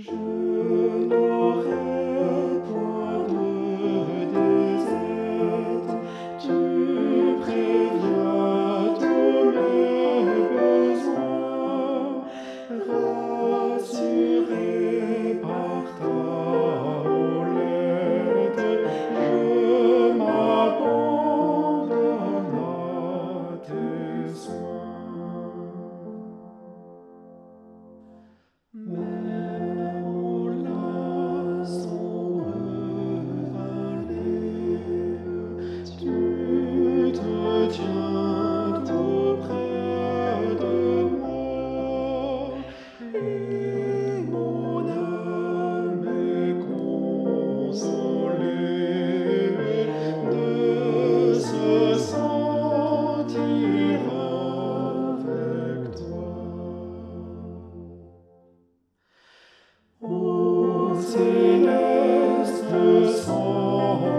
Je... tiens tout près de moi et mon âme est consolée de se sentir avec toi. Ô céleste sanctuaire,